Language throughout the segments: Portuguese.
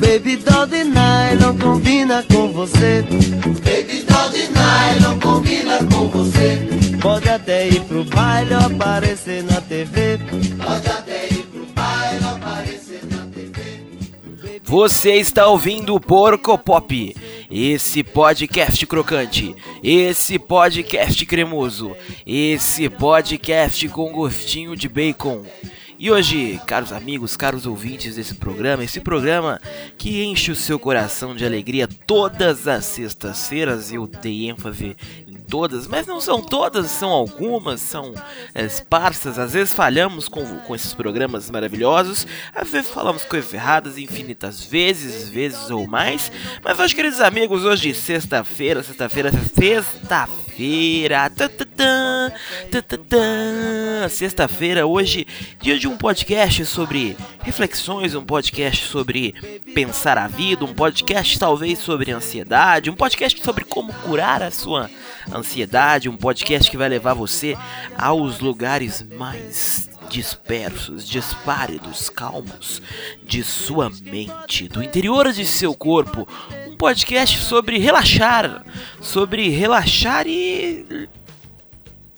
Baby doll de nylon combina com você. Baby doll de nylon combina com você. Pode até ir pro baile ou aparecer na TV. Pode até ir pro baile ou aparecer na TV. Você está ouvindo o Porco Pop, esse podcast crocante, esse podcast cremoso, esse podcast com gostinho de bacon. E hoje, caros amigos, caros ouvintes desse programa, esse programa que enche o seu coração de alegria todas as sextas-feiras, eu dei ênfase todas, mas não são todas, são algumas, são é, esparsas. Às vezes falhamos com, com esses programas maravilhosos, às vezes falamos coisas erradas infinitas vezes, vezes ou mais. Mas hoje, queridos amigos, hoje sexta-feira, sexta-feira, sexta-feira feira Sexta-feira, hoje, dia de um podcast sobre reflexões, um podcast sobre pensar a vida, um podcast talvez sobre ansiedade, um podcast sobre como curar a sua ansiedade, um podcast que vai levar você aos lugares mais dispersos, dispáridos, calmos de sua mente, do interior de seu corpo, um podcast sobre relaxar, sobre relaxar e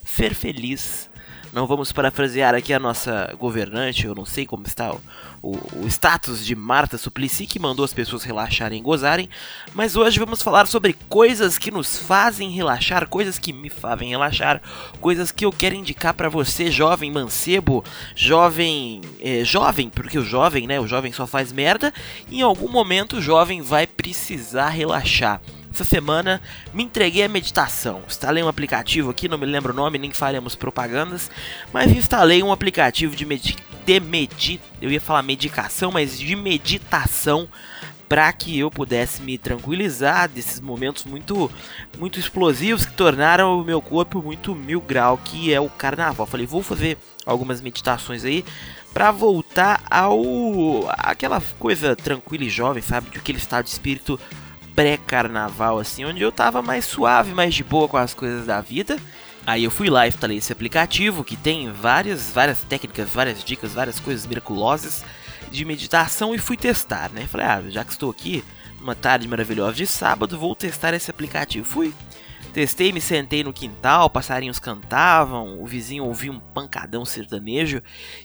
ser feliz. Não vamos parafrasear aqui a nossa governante, eu não sei como está o, o, o, status de Marta Suplicy, que mandou as pessoas relaxarem e gozarem, mas hoje vamos falar sobre coisas que nos fazem relaxar, coisas que me fazem relaxar, coisas que eu quero indicar para você, jovem mancebo, jovem. É, jovem, porque o jovem, né? O jovem só faz merda, e em algum momento o jovem vai precisar relaxar. Essa semana me entreguei à meditação. Instalei um aplicativo aqui, não me lembro o nome, nem faremos propagandas, mas instalei um aplicativo de, medi de medi eu ia falar medicação, mas de meditação para que eu pudesse me tranquilizar desses momentos muito muito explosivos que tornaram o meu corpo muito mil grau, que é o carnaval. Falei, vou fazer algumas meditações aí para voltar ao aquela coisa tranquila e jovem, sabe, de aquele estado de espírito pré-carnaval, assim, onde eu tava mais suave, mais de boa com as coisas da vida. Aí eu fui lá e instalei esse aplicativo que tem várias, várias técnicas, várias dicas, várias coisas miraculosas de meditação e fui testar, né? Falei, ah, já que estou aqui, numa tarde maravilhosa de sábado, vou testar esse aplicativo. Fui, testei, me sentei no quintal, passarinhos cantavam, o vizinho ouvia um pancadão sertanejo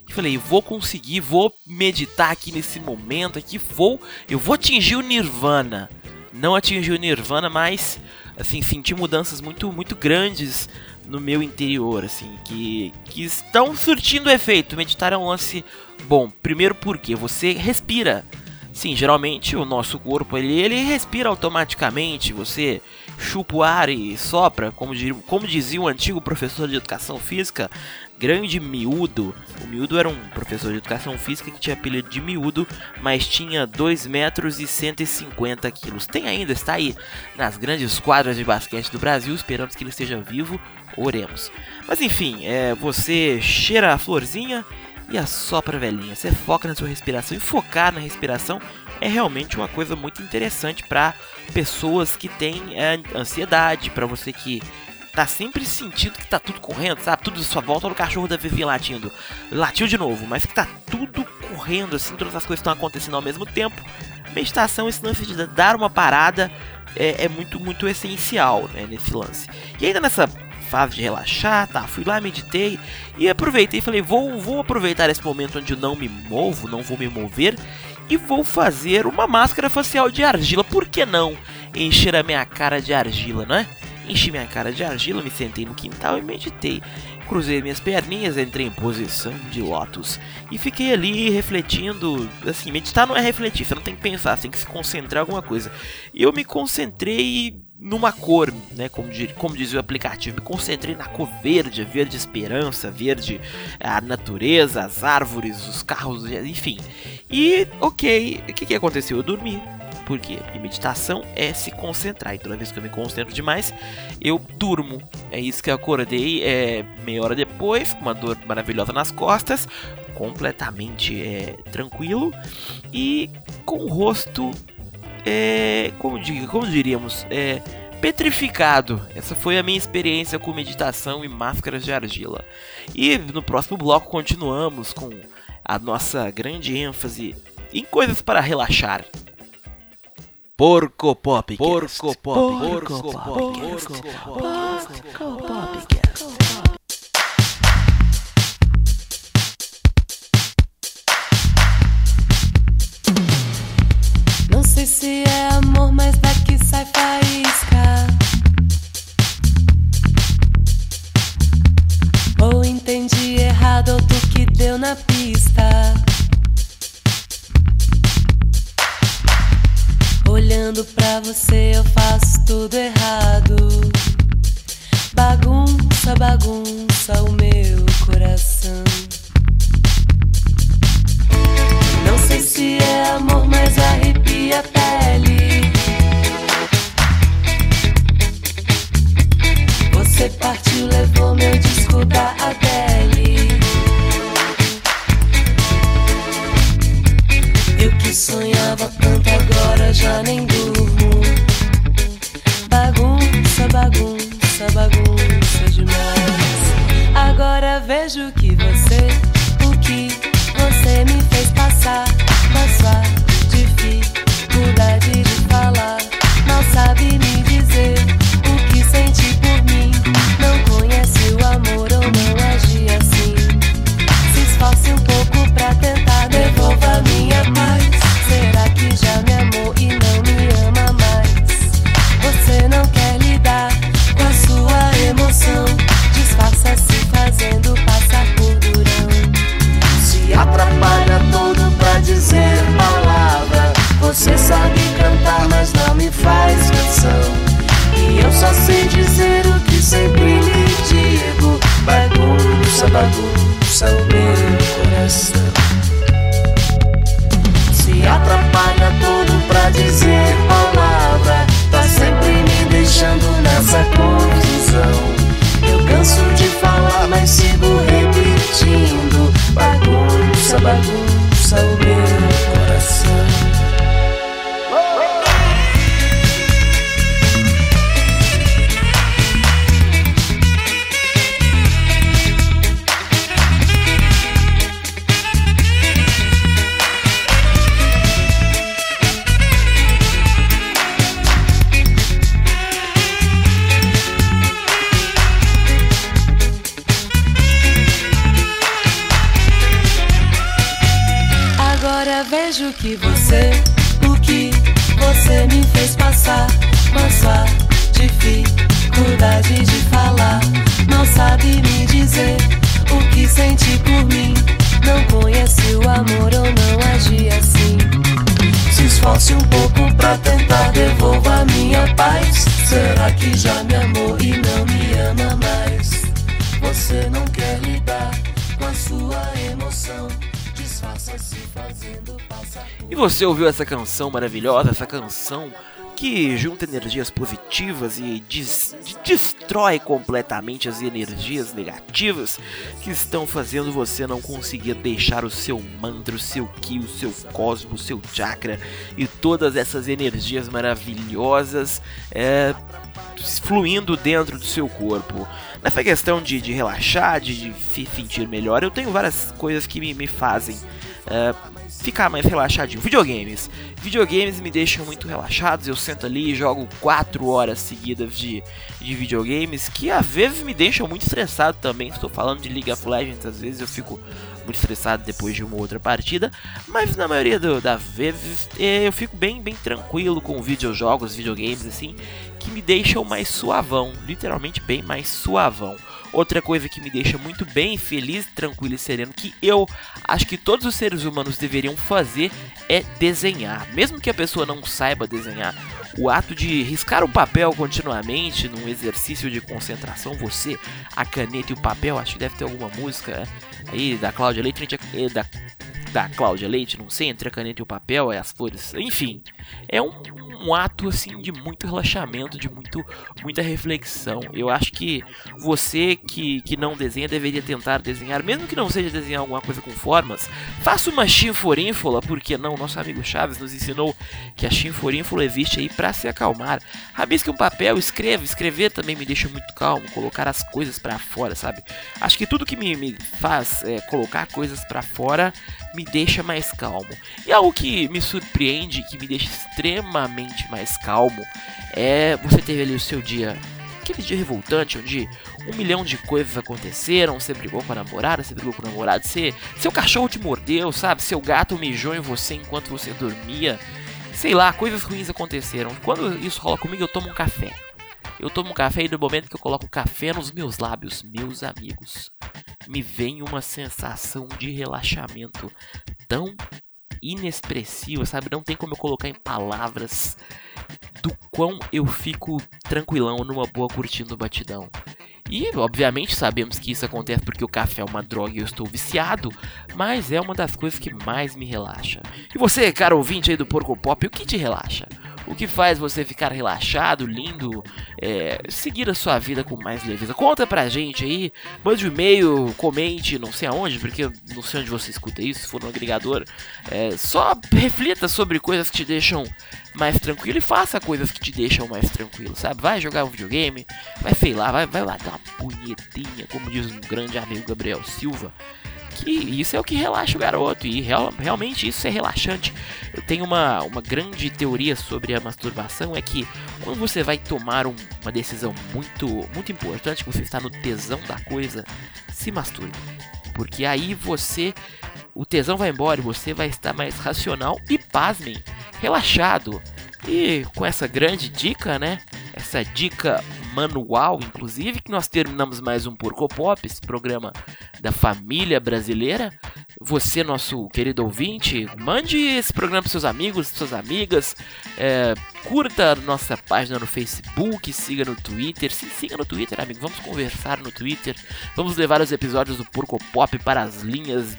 e falei, vou conseguir, vou meditar aqui nesse momento aqui, vou, eu vou atingir o nirvana não atingi o nirvana, mas assim, senti mudanças muito muito grandes no meu interior, assim, que, que estão surtindo efeito. Meditar é um lance bom. Primeiro porque você respira. Sim, geralmente o nosso corpo ele, ele respira automaticamente. Você chupa o ar e sopra, como, como dizia um antigo professor de educação física, grande miúdo. O miúdo era um professor de educação física que tinha apelido de miúdo, mas tinha 2 metros e 150 quilos. Tem ainda, está aí nas grandes quadras de basquete do Brasil, esperamos que ele esteja vivo, oremos. Mas enfim, é, você cheira a florzinha e assopra a velhinha. Você foca na sua respiração e focar na respiração é realmente uma coisa muito interessante para pessoas que têm é, ansiedade, para você que tá sempre sentindo que tá tudo correndo, sabe? Tudo à sua volta, olha o cachorro da Vivi latindo. Latiu de novo, mas que tá tudo correndo, assim, todas as coisas estão acontecendo ao mesmo tempo. Meditação, esse lance de dar uma parada é, é muito, muito essencial, né, nesse lance. E ainda nessa fase de relaxar, tá? Fui lá, meditei e aproveitei. Falei, vou, vou aproveitar esse momento onde eu não me movo, não vou me mover e vou fazer uma máscara facial de argila. Por que não encher a minha cara de argila, não é? Enchi minha cara de argila, me sentei no quintal e meditei. Cruzei minhas perninhas, entrei em posição de lótus e fiquei ali refletindo. Assim, meditar não é refletir, você não tem que pensar, você tem que se concentrar em alguma coisa. Eu me concentrei numa cor, né? Como, como dizia o aplicativo, me concentrei na cor verde, verde esperança, verde a natureza, as árvores, os carros, enfim. E ok, o que, que aconteceu? Eu dormi. Por quê? Porque meditação é se concentrar. E toda vez que eu me concentro demais, eu durmo. É isso que eu acordei é, meia hora depois, com uma dor maravilhosa nas costas, completamente é, tranquilo e com o rosto, é, como, como diríamos, é, petrificado. Essa foi a minha experiência com meditação e máscaras de argila. E no próximo bloco continuamos com a nossa grande ênfase em coisas para relaxar. Porco Pop. Porco Pop. Porco Pop. Porco Pop. Porco Pop. Não sei se é amor, mas daqui sai faísca. Ou entendi errado, ou tu que deu na Olhando pra você, eu faço tudo errado. Bagunça, bagunça o meu coração. Não sei se é amor, mas arrepia a pele. Você partiu, levou meu disco da Adele. Eu que sonhava tanto, já nem durmo. Bagunça, bagunça, bagunça demais. Agora vejo que você, o que você me fez passar, na sua vejo que você, o que você me fez passar, com sua dificuldade de falar, não sabe me dizer o que sente por mim. Não conhece o amor ou não age assim. Se esforce um pouco pra tentar devolva a minha paz. Será que já me amou e não me ama você ouviu essa canção maravilhosa, essa canção que junta energias positivas e des- de- destrói completamente as energias negativas que estão fazendo você não conseguir deixar o seu mantra, o seu ki, o seu cosmo, o seu chakra e todas essas energias maravilhosas é, fluindo dentro do seu corpo. Nessa questão de, de relaxar, de, de se sentir melhor, eu tenho várias coisas que me, me fazem é, ficar mais relaxadinho. Videogames. Videogames me deixam muito relaxados. Eu sento ali e jogo 4 horas seguidas de, de videogames, que às vezes me deixam muito estressado também. Estou falando de League of Legends, às vezes eu fico muito estressado depois de uma outra partida, mas na maioria do- das vezes eh, eu fico bem, bem tranquilo com videojogos, videogames assim, que me deixam mais suavão, literalmente bem mais suavão. Outra coisa que me deixa muito bem feliz, tranquilo e sereno, que eu acho que todos os seres humanos deveriam fazer é desenhar. Mesmo que a pessoa não saiba desenhar, o ato de riscar o papel continuamente num exercício de concentração, você, a caneta e o papel, acho que deve ter alguma música aí da Cláudia Leite, eh, da, da Cláudia Leite, não sei, entre a caneta e o papel, é as flores, enfim, é um, um ato assim de muito relaxamento, de muito, muita reflexão. Eu acho que você que, que não desenha deveria tentar desenhar, mesmo que não seja desenhar alguma coisa com formas, faça uma chinforínfula, porque não? Nosso amigo Chaves nos ensinou que a chinforínfula existe aí para se acalmar. Rabisque um papel, escreva, escrever também me deixa muito calmo, colocar as coisas para fora, sabe? Acho que tudo que me, me faz é, colocar coisas para fora me deixa mais calmo. E algo que me surpreende, que me deixa extremamente mais calmo, é você ter ali o seu dia, aquele dia revoltante, onde um milhão de coisas aconteceram, você brigou com a namorada, você brigou com o namorado, você, seu cachorro te mordeu, sabe? Seu gato mijou em você enquanto você dormia. Sei lá, coisas ruins aconteceram. Quando isso rola comigo, eu tomo um café. Eu tomo um café e no momento que eu coloco café nos meus lábios, meus amigos, me vem uma sensação de relaxamento tão inexpressiva, sabe? Não tem como eu colocar em palavras do quão eu fico tranquilão numa boa curtindo batidão. E, obviamente, sabemos que isso acontece porque o café é uma droga e eu estou viciado, mas é uma das coisas que mais me relaxa. E você, cara ouvinte aí do Porco Pop, o que te relaxa? O que faz você ficar relaxado, lindo, é, seguir a sua vida com mais leveza. Conta pra gente aí, mande um e-mail, comente, não sei aonde, porque não sei onde você escuta isso, se for no agregador. É, só reflita sobre coisas que te deixam mais tranquilo e faça coisas que te deixam mais tranquilo, sabe? Vai jogar um videogame, vai, sei lá, vai, vai lá dar uma punhetinha, como diz um grande amigo Gabriel Silva que isso é o que relaxa o garoto, e real, realmente isso é relaxante. Eu tenho uma, uma grande teoria sobre a masturbação, é que quando você vai tomar um, uma decisão muito, muito importante, você está no tesão da coisa, se masturbe. Porque aí você, o tesão vai embora e você vai estar mais racional e, pasmem, relaxado. E com essa grande dica, né? Essa dica manual, inclusive, que nós terminamos mais um Porco Pop, esse programa da família brasileira. Você, nosso querido ouvinte, mande esse programa para seus amigos, suas amigas, é, curta nossa página no Facebook, siga no Twitter, se siga no Twitter, amigo, vamos conversar no Twitter, vamos levar os episódios do Porco Pop para as linhas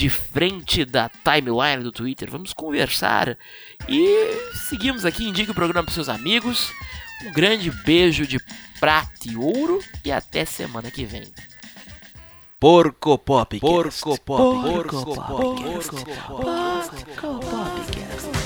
de frente da timeline do Twitter. Vamos conversar e seguimos aqui. Indique o programa para seus amigos. Um grande beijo de prata e ouro e até semana que vem. Porco Pop. Porco Pop. Porco Pop. Porco Pop. Porco Pop. has taught